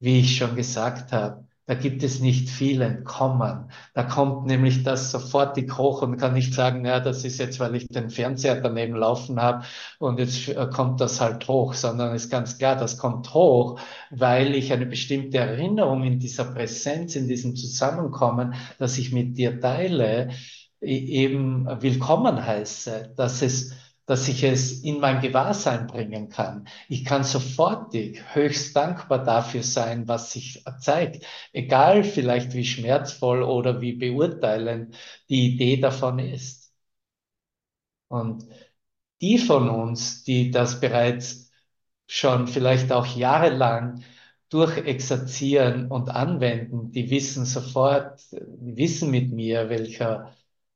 wie ich schon gesagt habe, da gibt es nicht viel Entkommen. Da kommt nämlich das sofortig hoch und kann nicht sagen, ja, das ist jetzt, weil ich den Fernseher daneben laufen habe und jetzt äh, kommt das halt hoch, sondern ist ganz klar, das kommt hoch, weil ich eine bestimmte Erinnerung in dieser Präsenz, in diesem Zusammenkommen, das ich mit dir teile, e-, eben willkommen heiße, dass es dass ich es in mein Gewahrsein bringen kann. Ich kann sofortig höchst dankbar dafür sein, was sich zeigt, egal vielleicht wie schmerzvoll oder wie beurteilend die Idee davon ist. Und die von uns, die das bereits schon vielleicht auch jahrelang durchexerzieren und anwenden, die wissen sofort, die wissen mit mir, welcher,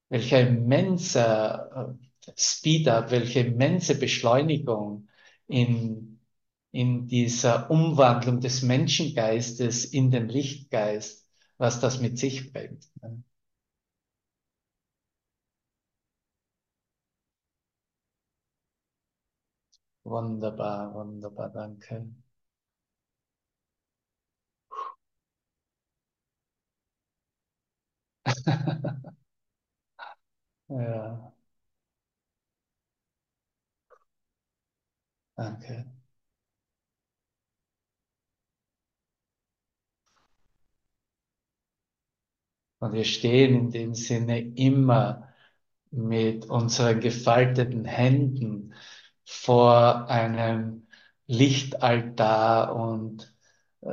welcher immenser Speed-up, welche immense Beschleunigung in, in dieser Umwandlung des Menschengeistes in den Lichtgeist, was das mit sich bringt. Wunderbar, wunderbar, danke. Ja, danke. Und wir stehen in dem Sinne immer mit unseren gefalteten Händen vor einem Lichtaltar und äh,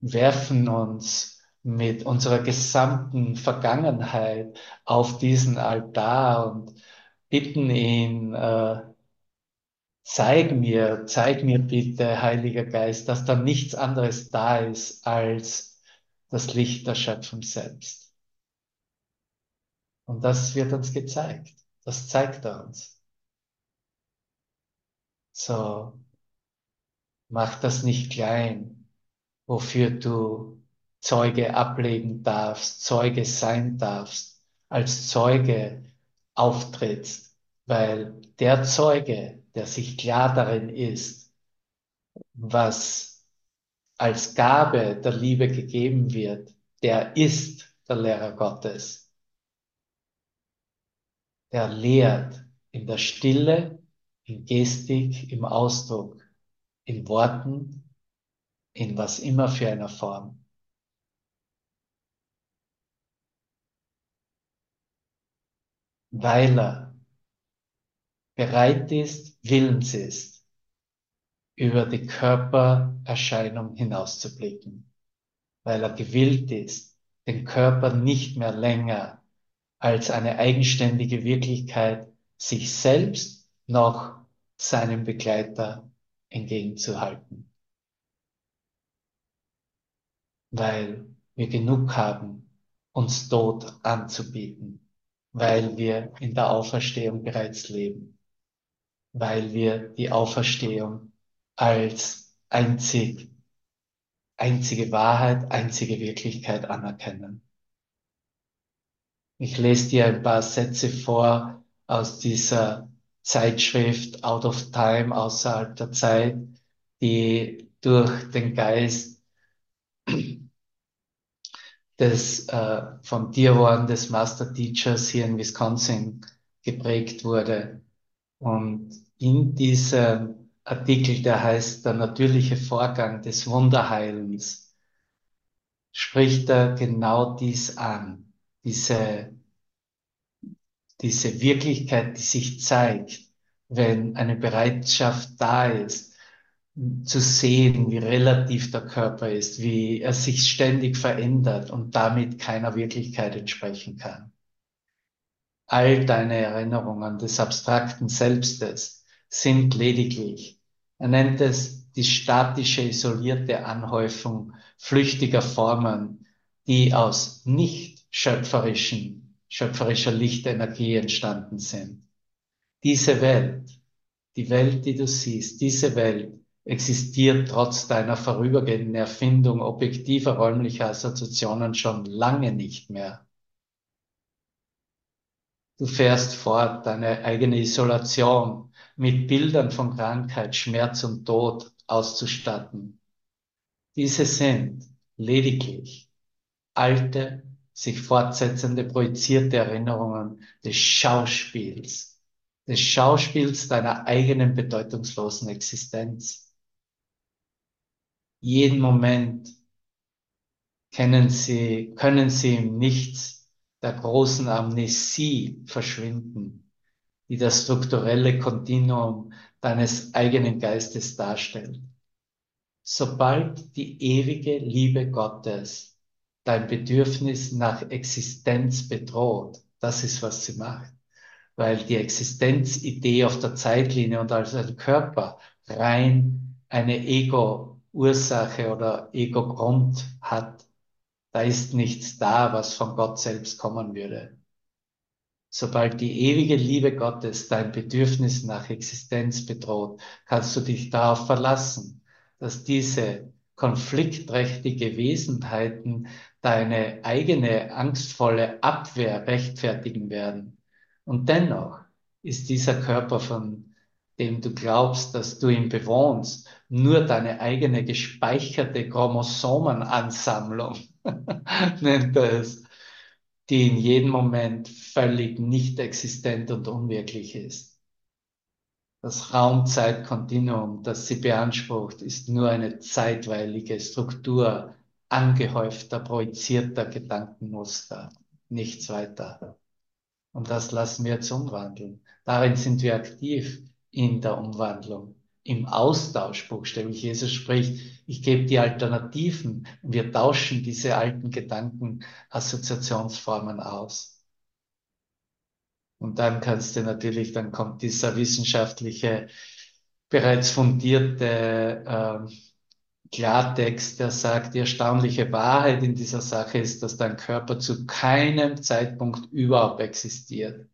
werfen uns mit unserer gesamten Vergangenheit auf diesen Altar und bitten ihn, äh, zeig mir, zeig mir bitte, Heiliger Geist, dass da nichts anderes da ist als das Licht der Schöpfung selbst. Und das wird uns gezeigt. Das zeigt er uns. So, mach das nicht klein, wofür du Zeuge ablegen darfst, Zeuge sein darfst, als Zeuge auftrittst, weil der Zeuge, der sich klar darin ist, was als Gabe der Liebe gegeben wird, der ist der Lehrer Gottes. Der lehrt in der Stille, in Gestik, im Ausdruck, in Worten, in was immer für einer Form. Weil er bereit ist, willens ist, über die Körpererscheinung hinauszublicken, weil er gewillt ist, den Körper nicht mehr länger als eine eigenständige Wirklichkeit sich selbst noch seinem Begleiter entgegenzuhalten. Weil wir genug haben, uns Tod anzubieten, weil wir in der Auferstehung bereits leben, weil wir die Auferstehung als einzig, einzige Wahrheit, einzige Wirklichkeit anerkennen. Ich lese dir ein paar Sätze vor aus dieser Zeitschrift Out of Time, außerhalb der Zeit, die durch den Geist des äh, von Dirwan, des Master Teachers hier in Wisconsin geprägt wurde. Und in diesem Artikel, der heißt Der natürliche Vorgang des Wunderheilens, spricht er genau dies an, diese, diese Wirklichkeit, die sich zeigt, wenn eine Bereitschaft da ist, zu sehen, wie relativ der Körper ist, wie er sich ständig verändert und damit keiner Wirklichkeit entsprechen kann. All deine Erinnerungen des abstrakten Selbstes sind lediglich, er nennt es die statische, isolierte Anhäufung flüchtiger Formen, die aus nicht schöpferischen, schöpferischer Lichtenergie entstanden sind. Diese Welt, die Welt, die du siehst, diese Welt existiert trotz deiner vorübergehenden Erfindung objektiver räumlicher Assoziationen schon lange nicht mehr. Du fährst fort, deine eigene Isolation mit Bildern von Krankheit, Schmerz und Tod auszustatten. Diese sind lediglich alte, sich fortsetzende, projizierte Erinnerungen des Schauspiels, des Schauspiels deiner eigenen bedeutungslosen Existenz jeden Moment kennen sie, können sie im Nichts der großen Amnesie verschwinden, die das strukturelle Kontinuum deines eigenen Geistes darstellt. Sobald die ewige Liebe Gottes dein Bedürfnis nach Existenz bedroht, das ist, was sie macht, weil die Existenzidee auf der Zeitlinie und als ein Körper rein eine Ego Ursache oder Ego-Grund hat, da ist nichts da, was von Gott selbst kommen würde. Sobald die ewige Liebe Gottes dein Bedürfnis nach Existenz bedroht, kannst du dich darauf verlassen, dass diese konfliktträchtige Wesenheiten deine eigene angstvolle Abwehr rechtfertigen werden. Und dennoch ist dieser Körper, von dem du glaubst, dass du ihn bewohnst, nur deine eigene gespeicherte Chromosomenansammlung. nennt er es, die in jedem Moment völlig nicht existent und unwirklich ist. Das Raumzeitkontinuum, das sie beansprucht, ist nur eine zeitweilige Struktur angehäufter, projizierter Gedankenmuster, nichts weiter. Und das lassen wir jetzt umwandeln. Darin sind wir aktiv in der Umwandlung, im Austausch buchstäblich. Jesus spricht, ich gebe die Alternativen wir tauschen diese alten Gedanken, Assoziationsformen aus. Und dann kannst du natürlich, dann kommt dieser wissenschaftliche, bereits fundierte äh, Klartext, der sagt, die erstaunliche Wahrheit in dieser Sache ist, dass dein Körper zu keinem Zeitpunkt überhaupt existiert.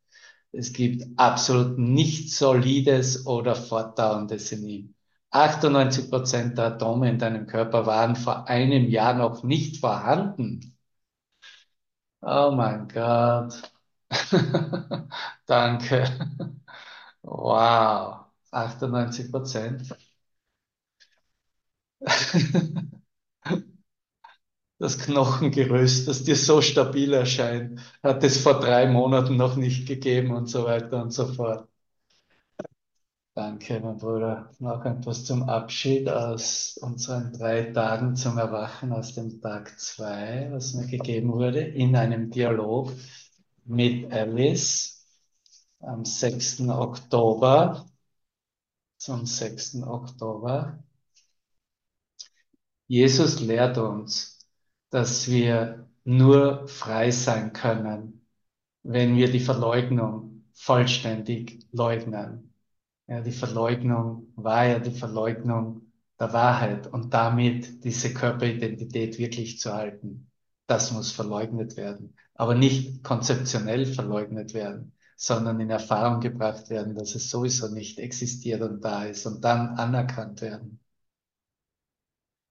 Es gibt absolut nichts Solides oder Fortdauerndes in ihm. 98 Prozent der Atome in deinem Körper waren vor einem Jahr noch nicht vorhanden. Oh mein Gott. Danke. Wow. 98 Prozent. Das Knochengerüst, das dir so stabil erscheint, hat es vor drei Monaten noch nicht gegeben und so weiter und so fort. Danke, mein Bruder. Noch etwas zum Abschied aus unseren drei Tagen zum Erwachen aus dem Tag zwei, was mir gegeben wurde, in einem Dialog mit Alice am 6. Oktober, zum 6. Oktober. Jesus lehrt uns, dass wir nur frei sein können, wenn wir die Verleugnung vollständig leugnen. Ja, die Verleugnung war ja die Verleugnung der Wahrheit und damit diese Körperidentität wirklich zu halten. Das muss verleugnet werden, aber nicht konzeptionell verleugnet werden, sondern in Erfahrung gebracht werden, dass es sowieso nicht existiert und da ist und dann anerkannt werden.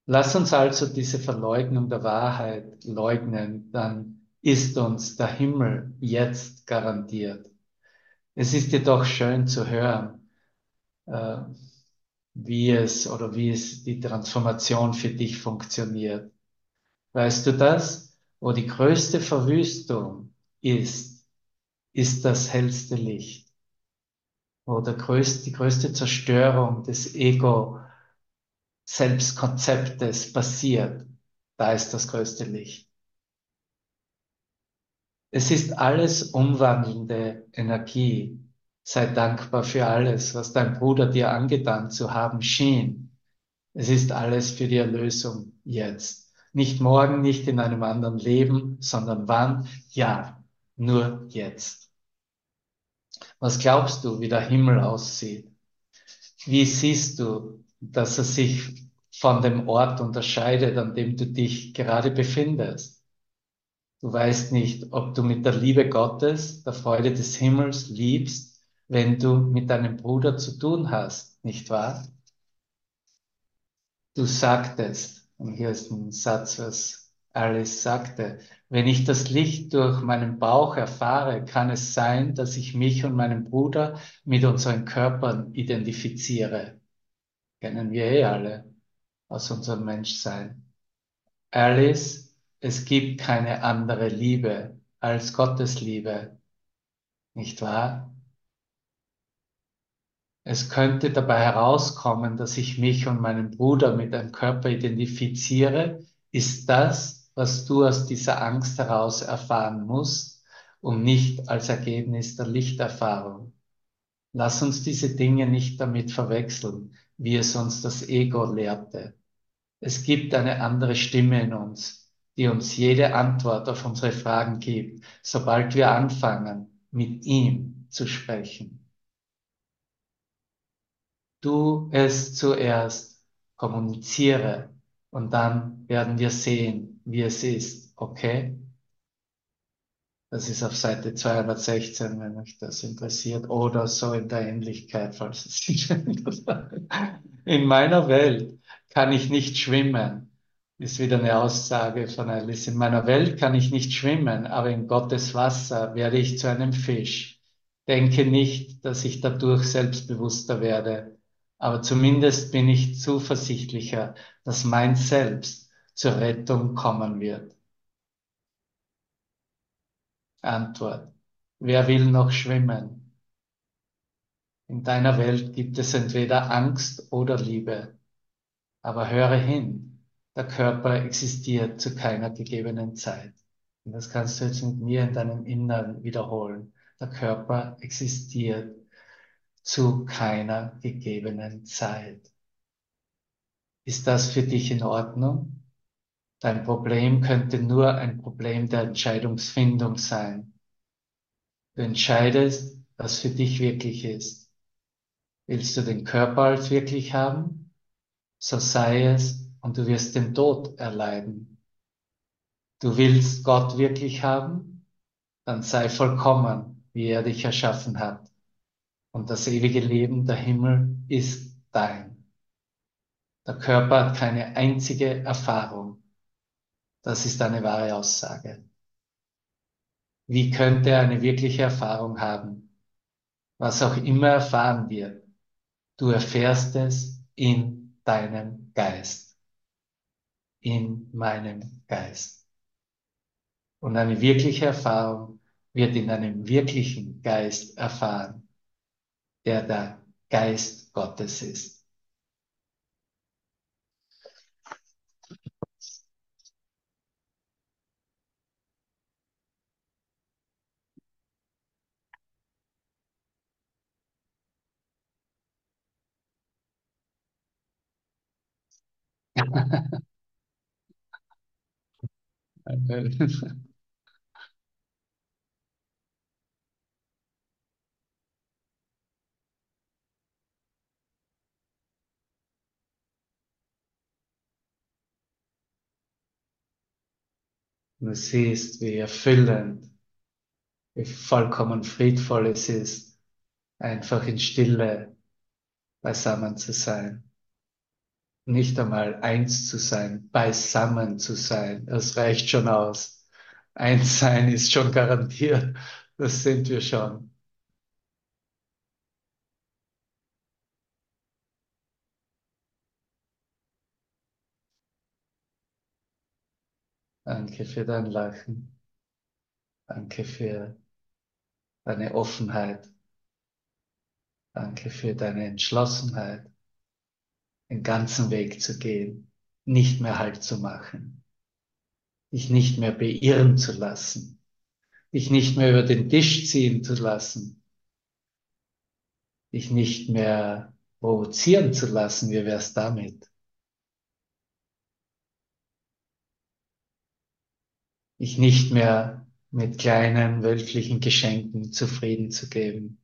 Lass uns also diese Verleugnung der Wahrheit leugnen, dann ist uns der Himmel jetzt garantiert. Es ist jedoch schön zu hören, wie es oder wie es die Transformation für dich funktioniert. Weißt du das? Wo die größte Verwüstung ist, ist das hellste Licht. Wo der größte, die größte Zerstörung des Ego Selbstkonzeptes passiert, da ist das größte Licht. Es ist alles umwandelnde Energie. Sei dankbar für alles, was dein Bruder dir angetan zu haben schien. Es ist alles für die Erlösung jetzt. Nicht morgen, nicht in einem anderen Leben, sondern wann? Ja, nur jetzt. Was glaubst du, wie der Himmel aussieht? Wie siehst du, dass er sich von dem Ort unterscheidet, an dem du dich gerade befindest? Du weißt nicht, ob du mit der Liebe Gottes, der Freude des Himmels liebst wenn du mit deinem Bruder zu tun hast, nicht wahr? Du sagtest, und hier ist ein Satz, was Alice sagte, wenn ich das Licht durch meinen Bauch erfahre, kann es sein, dass ich mich und meinen Bruder mit unseren Körpern identifiziere. Kennen wir eh alle aus unserem Menschsein. Alice, es gibt keine andere Liebe als Gottes Liebe. Nicht wahr? Es könnte dabei herauskommen, dass ich mich und meinen Bruder mit einem Körper identifiziere, ist das, was du aus dieser Angst heraus erfahren musst und nicht als Ergebnis der Lichterfahrung. Lass uns diese Dinge nicht damit verwechseln, wie es uns das Ego lehrte. Es gibt eine andere Stimme in uns, die uns jede Antwort auf unsere Fragen gibt, sobald wir anfangen, mit ihm zu sprechen du es zuerst kommuniziere und dann werden wir sehen, wie es ist. Okay? Das ist auf Seite 216, wenn euch das interessiert, oder so in der Ähnlichkeit, falls es sich In meiner Welt kann ich nicht schwimmen, ist wieder eine Aussage von Alice. In meiner Welt kann ich nicht schwimmen, aber in Gottes Wasser werde ich zu einem Fisch. Denke nicht, dass ich dadurch selbstbewusster werde aber zumindest bin ich zuversichtlicher, dass mein Selbst zur Rettung kommen wird. Antwort. Wer will noch schwimmen? In deiner Welt gibt es entweder Angst oder Liebe. Aber höre hin, der Körper existiert zu keiner gegebenen Zeit. Und das kannst du jetzt mit mir in deinem Innern wiederholen. Der Körper existiert zu keiner gegebenen Zeit. Ist das für dich in Ordnung? Dein Problem könnte nur ein Problem der Entscheidungsfindung sein. Du entscheidest, was für dich wirklich ist. Willst du den Körper als wirklich haben? So sei es und du wirst den Tod erleiden. Du willst Gott wirklich haben? Dann sei vollkommen, wie er dich erschaffen hat. Und das ewige Leben, der Himmel, ist dein. Der Körper hat keine einzige Erfahrung. Das ist eine wahre Aussage. Wie könnte er eine wirkliche Erfahrung haben? Was auch immer erfahren wird, du erfährst es in deinem Geist. In meinem Geist. Und eine wirkliche Erfahrung wird in einem wirklichen Geist erfahren, der der Geist Gottes ist. Du siehst, wie erfüllend, wie vollkommen friedvoll es ist, einfach in Stille beisammen zu sein. Nicht einmal eins zu sein, beisammen zu sein. Das reicht schon aus. Eins sein ist schon garantiert. Das sind wir schon. Danke für dein Lachen. Danke für deine Offenheit. Danke für deine Entschlossenheit, den ganzen Weg zu gehen, nicht mehr Halt zu machen, dich nicht mehr beirren zu lassen, dich nicht mehr über den Tisch ziehen zu lassen, dich nicht mehr provozieren zu lassen. Wie wär's damit? Dich nicht mehr mit kleinen weltlichen Geschenken zufrieden zu geben.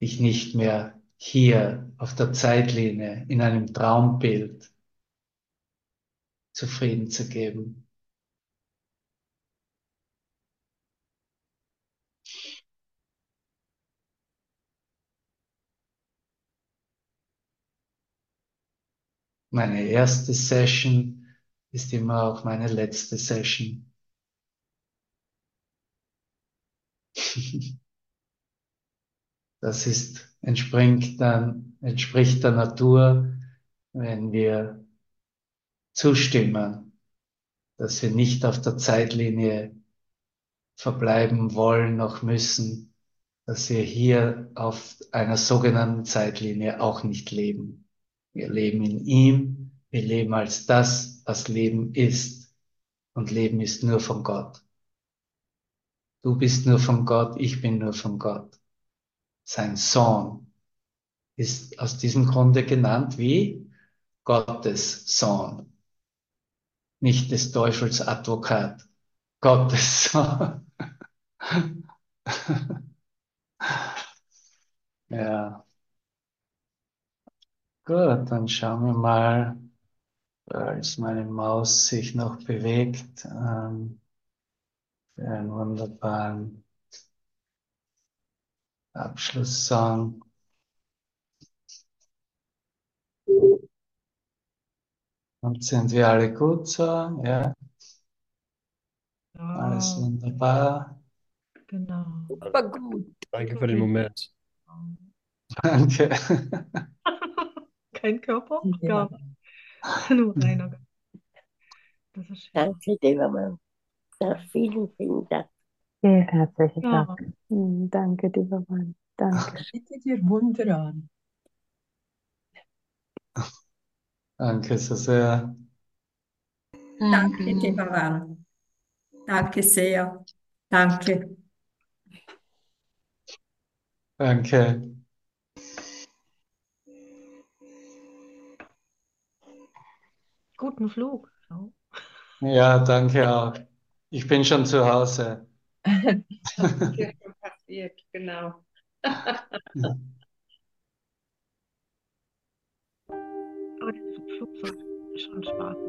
Dich nicht mehr hier auf der Zeitlinie in einem Traumbild zufrieden zu geben. Meine erste Session ist immer auch meine letzte Session. Das ist, entspringt dann, entspricht der Natur, wenn wir zustimmen, dass wir nicht auf der Zeitlinie verbleiben wollen noch müssen, dass wir hier auf einer sogenannten Zeitlinie auch nicht leben. Wir leben in ihm, wir leben als das, was Leben ist. Und Leben ist nur von Gott. Du bist nur von Gott, ich bin nur von Gott. Sein Sohn ist aus diesem Grunde genannt wie Gottes Sohn. Nicht des Teufels Advokat, Gottes Sohn. ja. Gut, dann schauen wir mal, als meine Maus sich noch bewegt, ähm, für einen wunderbaren Abschlusssong. Und sind wir alle gut so? Ja, alles Ja, wunderbar. genau. Super gut. Danke für den Moment. Danke. Kein Körper? Ja. Gar nicht. Nur Geist. Das ist schön. Danke, Devermann. Ja, vielen, vielen Dank. Vielen herzlichen Ja. Dank. Hm, Danke, lieber Mann. Danke. Bitte dir Wunder an. Danke so sehr. Danke, Devaran. Danke sehr. Danke. Danke. Guten Flug. So. Ja, danke auch. Ich bin schon zu Hause. Das ist schon passiert, genau. Aber der Flug soll schon starten.